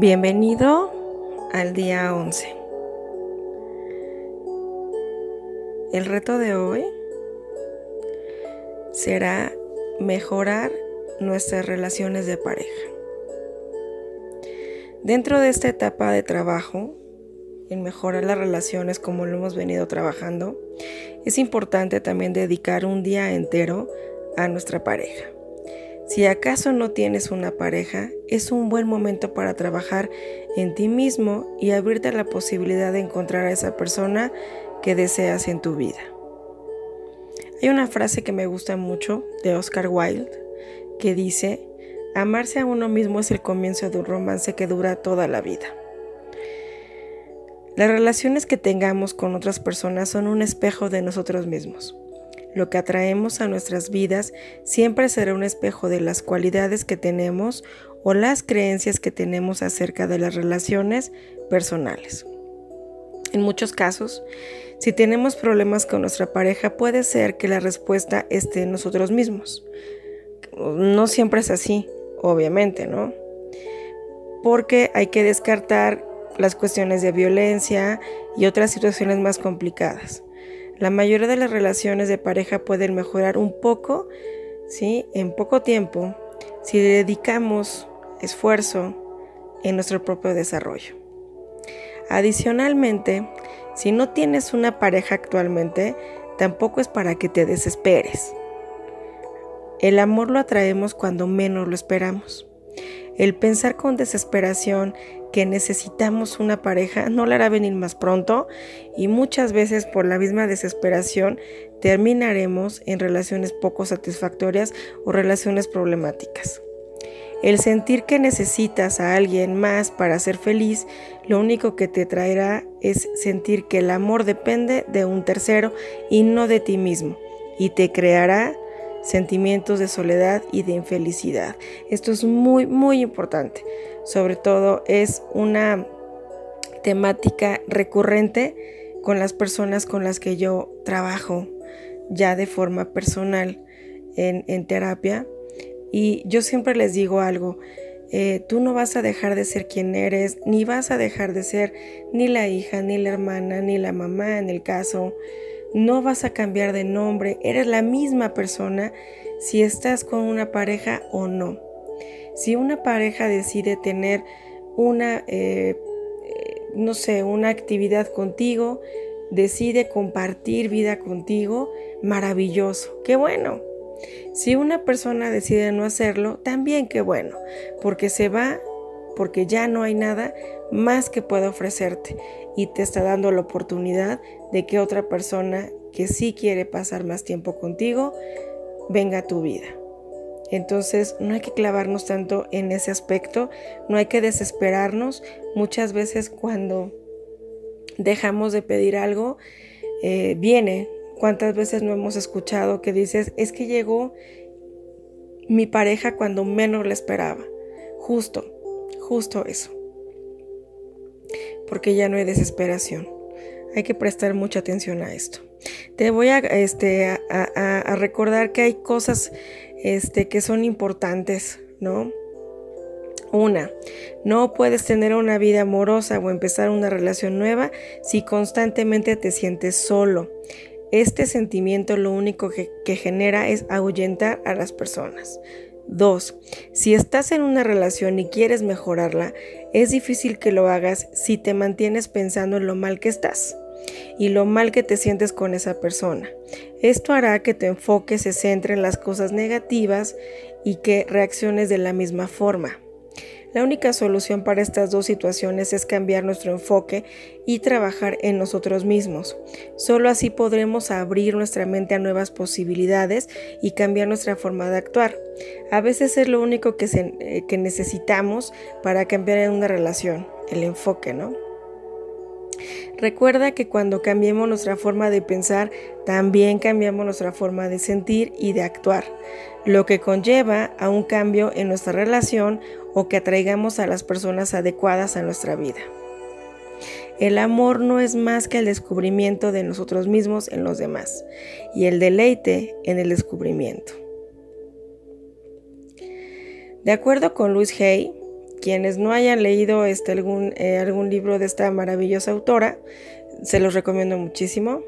Bienvenido al día 11. El reto de hoy será mejorar nuestras relaciones de pareja. Dentro de esta etapa de trabajo, en mejorar las relaciones como lo hemos venido trabajando, es importante también dedicar un día entero a nuestra pareja. Si acaso no tienes una pareja, es un buen momento para trabajar en ti mismo y abrirte la posibilidad de encontrar a esa persona que deseas en tu vida. Hay una frase que me gusta mucho de Oscar Wilde que dice, amarse a uno mismo es el comienzo de un romance que dura toda la vida. Las relaciones que tengamos con otras personas son un espejo de nosotros mismos. Lo que atraemos a nuestras vidas siempre será un espejo de las cualidades que tenemos o las creencias que tenemos acerca de las relaciones personales. En muchos casos, si tenemos problemas con nuestra pareja, puede ser que la respuesta esté en nosotros mismos. No siempre es así, obviamente, ¿no? Porque hay que descartar las cuestiones de violencia y otras situaciones más complicadas. La mayoría de las relaciones de pareja pueden mejorar un poco, ¿sí? En poco tiempo, si dedicamos esfuerzo en nuestro propio desarrollo. Adicionalmente, si no tienes una pareja actualmente, tampoco es para que te desesperes. El amor lo atraemos cuando menos lo esperamos. El pensar con desesperación que necesitamos una pareja no la hará venir más pronto y muchas veces por la misma desesperación terminaremos en relaciones poco satisfactorias o relaciones problemáticas. El sentir que necesitas a alguien más para ser feliz, lo único que te traerá es sentir que el amor depende de un tercero y no de ti mismo y te creará sentimientos de soledad y de infelicidad. Esto es muy, muy importante. Sobre todo es una temática recurrente con las personas con las que yo trabajo ya de forma personal en, terapia. Y yo siempre les digo algo, eh, tú no vas a dejar de ser quien eres, ni vas a dejar de ser ni la hija, ni la hermana, ni la mamá en el caso no vas a cambiar de nombre, eres la misma persona si estás con una pareja o no. Si una pareja decide tener una, eh, eh, no sé, una actividad contigo, decide compartir vida contigo, maravilloso, qué bueno. Si una persona decide no hacerlo, también qué bueno, porque se va, porque ya no hay nada más que pueda ofrecerte y te está dando la oportunidad de que otra persona que sí quiere pasar más tiempo contigo venga a tu vida. Entonces no hay que clavarnos tanto en ese aspecto, no hay que desesperarnos. Muchas veces cuando dejamos de pedir algo, eh, viene. ¿Cuántas veces no hemos escuchado que dices, es que llegó mi pareja cuando menos la esperaba? Justo, justo eso. Porque ya no hay desesperación. Hay que prestar mucha atención a esto. Te voy a, este, a, recordar que hay cosas este, que son importantes, ¿no? Una, no puedes tener una vida amorosa o empezar una relación nueva si constantemente te sientes solo. Este sentimiento lo único que, que genera es ahuyentar a las personas. 2. Si estás en una relación y quieres mejorarla, es difícil que lo hagas si te mantienes pensando en lo mal que estás y lo mal que te sientes con esa persona. Esto hará que tu enfoque se centre en las cosas negativas y que reacciones de la misma forma. La única solución para estas dos situaciones es cambiar nuestro enfoque y trabajar en nosotros mismos. Solo así podremos abrir nuestra mente a nuevas posibilidades y cambiar nuestra forma de actuar. A veces es lo único que, eh, necesitamos para cambiar en una relación, el enfoque, ¿no? Recuerda que cuando cambiemos nuestra forma de pensar, también cambiamos nuestra forma de sentir y de actuar, lo que conlleva a un cambio en nuestra relación o que atraigamos a las personas adecuadas a nuestra vida. El amor no es más que el descubrimiento de nosotros mismos en los demás y el deleite en el descubrimiento. De acuerdo con Luis Hay, quienes no hayan leído este, algún, eh, algún libro de esta maravillosa autora, se los recomiendo muchísimo.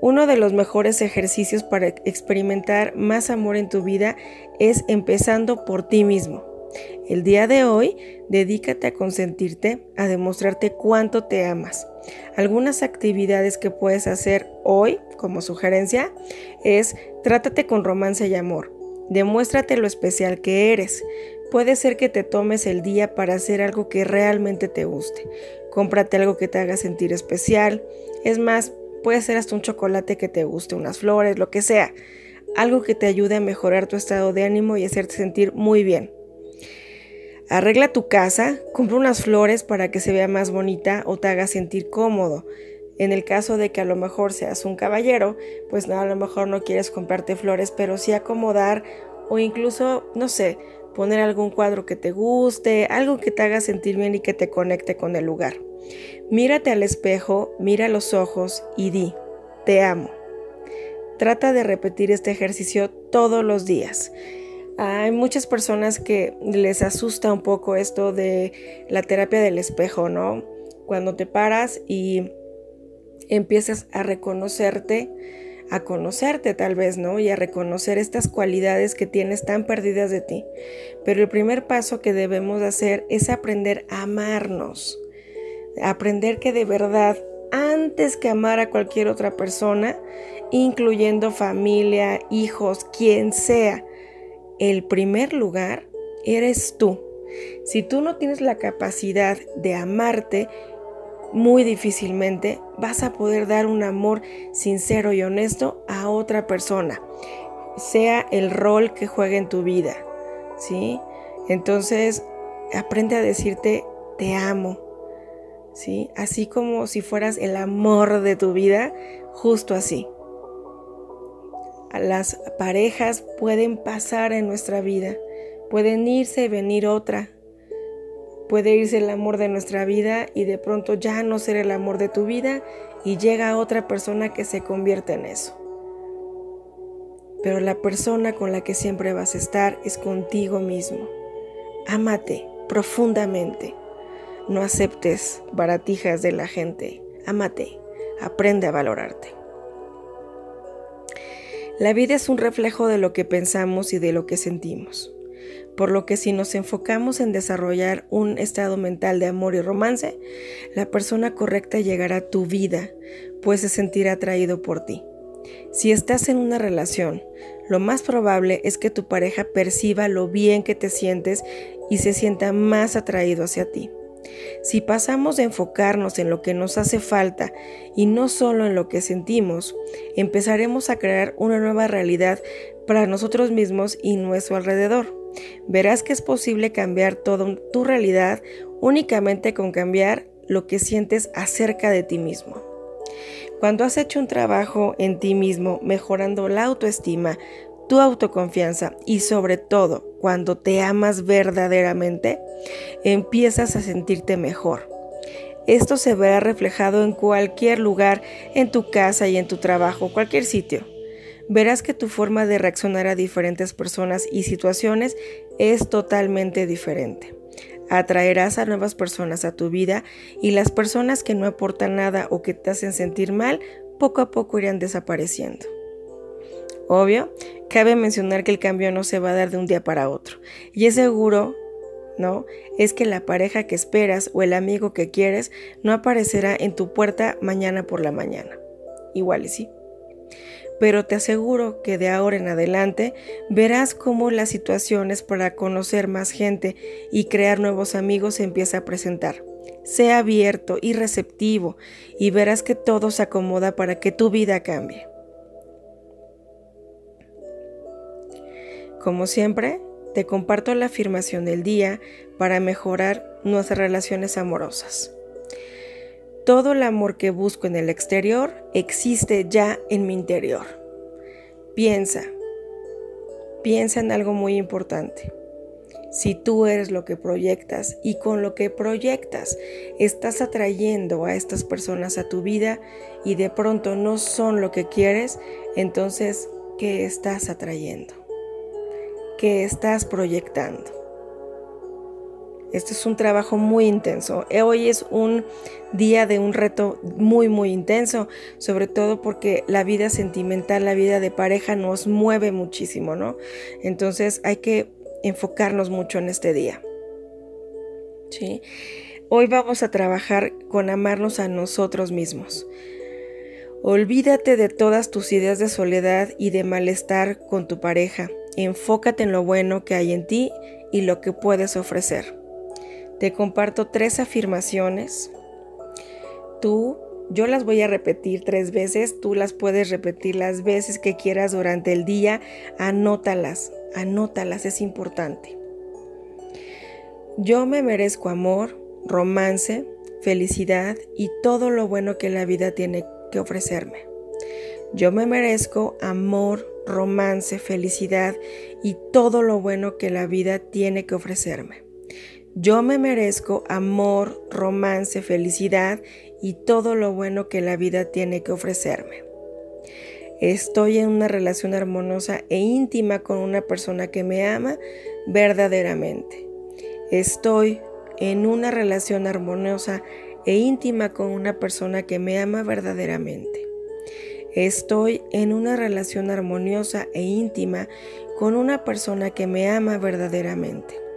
Uno de los mejores ejercicios para experimentar más amor en tu vida es empezando por ti mismo. El día de hoy, dedícate a consentirte, a demostrarte cuánto te amas. Algunas actividades que puedes hacer hoy, como sugerencia, es trátate con romance y amor. Demuéstrate lo especial que eres. Puede ser que te tomes el día para hacer algo que realmente te guste. Cómprate algo que te haga sentir especial. Es más, puede ser hasta un chocolate que te guste, unas flores, lo que sea. Algo que te ayude a mejorar tu estado de ánimo y hacerte sentir muy bien. Arregla tu casa, compra unas flores para que se vea más bonita o te haga sentir cómodo. En el caso de que a lo mejor seas un caballero, pues no, a lo mejor no quieres comprarte flores, pero sí acomodar o incluso, no sé, poner algún cuadro que te guste, algo que te haga sentir bien y que te conecte con el lugar. Mírate al espejo, mira los ojos y di, te amo. Trata de repetir este ejercicio todos los días. Hay muchas personas que les asusta un poco esto de la terapia del espejo, ¿no? Cuando te paras y empiezas a reconocerte, a conocerte tal vez, ¿no? Y a reconocer estas cualidades que tienes tan perdidas de ti. Pero el primer paso que debemos hacer es aprender a amarnos. Aprender que de verdad, antes que amar a cualquier otra persona, incluyendo familia, hijos, quien sea, el primer lugar eres tú. Si tú no tienes la capacidad de amarte, muy difícilmente vas a poder dar un amor sincero y honesto a otra persona, sea el rol que juegue en tu vida, ¿sí? Entonces, aprende a decirte te amo, ¿sí? Así como si fueras el amor de tu vida, justo así las parejas pueden pasar en nuestra vida, pueden irse y venir otra. Puede irse el amor de nuestra vida y de pronto ya no ser el amor de tu vida y llega otra persona que se convierte en eso. Pero la persona con la que siempre vas a estar es contigo mismo. Ámate profundamente. No aceptes baratijas de la gente. Ámate. Aprende a valorarte. La vida es un reflejo de lo que pensamos y de lo que sentimos. Por lo que si nos enfocamos en desarrollar un estado mental de amor y romance, la persona correcta llegará a tu vida, pues se sentirá atraído por ti. Si estás en una relación, lo más probable es que tu pareja perciba lo bien que te sientes y se sienta más atraído hacia ti. Si pasamos de enfocarnos en lo que nos hace falta y no solo en lo que sentimos, empezaremos a crear una nueva realidad para nosotros mismos y nuestro alrededor. Verás que es posible cambiar toda tu realidad únicamente con cambiar lo que sientes acerca de ti mismo. Cuando has hecho un trabajo en ti mismo, mejorando la autoestima, tu autoconfianza y sobre todo cuando te amas verdaderamente, empiezas a sentirte mejor. Esto se verá reflejado en cualquier lugar, en tu casa y en tu trabajo, cualquier sitio. Verás que tu forma de reaccionar a diferentes personas y situaciones es totalmente diferente. Atraerás a nuevas personas a tu vida y las personas que no aportan nada o que te hacen sentir mal poco a poco irán desapareciendo. Obvio, cabe mencionar que el cambio no se va a dar de un día para otro. Y es seguro, ¿no? Es que la pareja que esperas o el amigo que quieres no aparecerá en tu puerta mañana por la mañana. Igual y sí. Pero te aseguro que de ahora en adelante verás cómo las situaciones para conocer más gente y crear nuevos amigos se empieza a presentar. Sea abierto y receptivo y verás que todo se acomoda para que tu vida cambie. Como siempre, te comparto la afirmación del día para mejorar nuestras relaciones amorosas. Todo el amor que busco en el exterior existe ya en mi interior. Piensa, piensa en algo muy importante. Si tú eres lo que proyectas y con lo que proyectas estás atrayendo a estas personas a tu vida y de pronto no son lo que quieres, entonces, ¿qué estás atrayendo? que estás proyectando. Este es un trabajo muy intenso. Hoy es un día de un reto muy, muy intenso, sobre todo porque la vida sentimental, la vida de pareja nos mueve muchísimo, ¿no? Entonces hay que enfocarnos mucho en este día. ¿Sí? Hoy vamos a trabajar con amarnos a nosotros mismos. Olvídate de todas tus ideas de soledad y de malestar con tu pareja. Enfócate en lo bueno que hay en ti y lo que puedes ofrecer. Te comparto tres afirmaciones. Tú, yo las voy a repetir tres veces, tú las puedes repetir las veces que quieras durante el día. Anótalas, anótalas, es importante. Yo me merezco amor, romance, felicidad y todo lo bueno que la vida tiene que ofrecerme. Yo me merezco amor, romance, felicidad y todo lo bueno que la vida tiene que ofrecerme. Yo me merezco amor, romance, felicidad y todo lo bueno que la vida tiene que ofrecerme. Estoy en una relación armoniosa e íntima con una persona que me ama verdaderamente. Estoy en una relación armoniosa e íntima con una persona que me ama verdaderamente. Estoy en una relación armoniosa e íntima con una persona que me ama verdaderamente.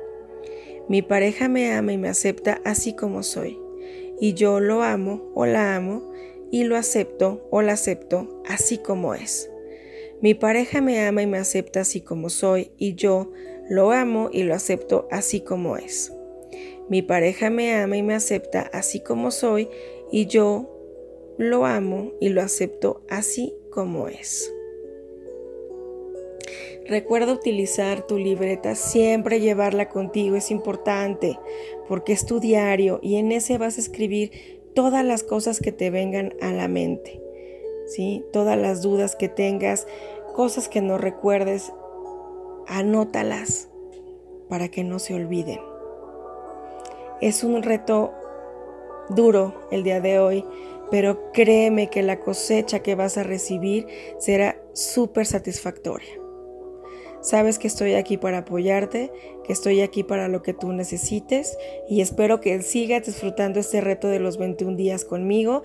Mi pareja me ama y me acepta así como soy. Y yo lo amo o la amo y lo acepto o la acepto así como es. Mi pareja me ama y me acepta así como soy y yo lo amo y lo acepto así como es. Mi pareja me ama y me acepta así como soy y yo lo amo y lo acepto así como es. Recuerda utilizar tu libreta, siempre llevarla contigo, es importante porque es tu diario y en ese vas a escribir todas las cosas que te vengan a la mente, ¿sí? Todas las dudas que tengas, cosas que no recuerdes, anótalas para que no se olviden. Es un reto duro el día de hoy, pero créeme que la cosecha que vas a recibir será súper satisfactoria. Sabes que estoy aquí para apoyarte, que estoy aquí para lo que tú necesites y espero que sigas disfrutando este reto de los 21 días conmigo.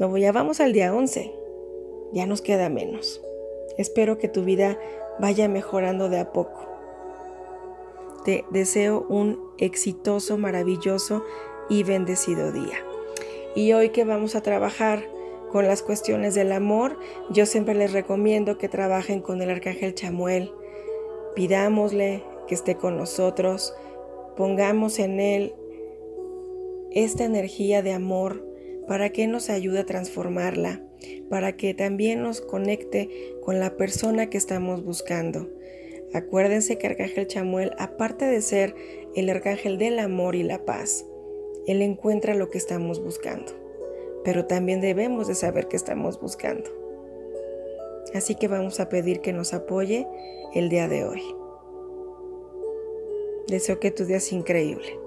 No, ya vamos al día 11, ya nos queda menos. Espero que tu vida vaya mejorando de a poco. Te deseo un exitoso, maravilloso y bendecido día. Y hoy que vamos a trabajar con las cuestiones del amor, yo siempre les recomiendo que trabajen con el arcángel Chamuel Pidámosle que esté con nosotros, pongamos en Él esta energía de amor para que nos ayude a transformarla, para que también nos conecte con la persona que estamos buscando. Acuérdense que Arcángel Chamuel, aparte de ser el arcángel del amor y la paz, él encuentra lo que estamos buscando, pero también debemos de saber que estamos buscando. Así que vamos a pedir que nos apoye el día de hoy. Deseo que tu día sea increíble.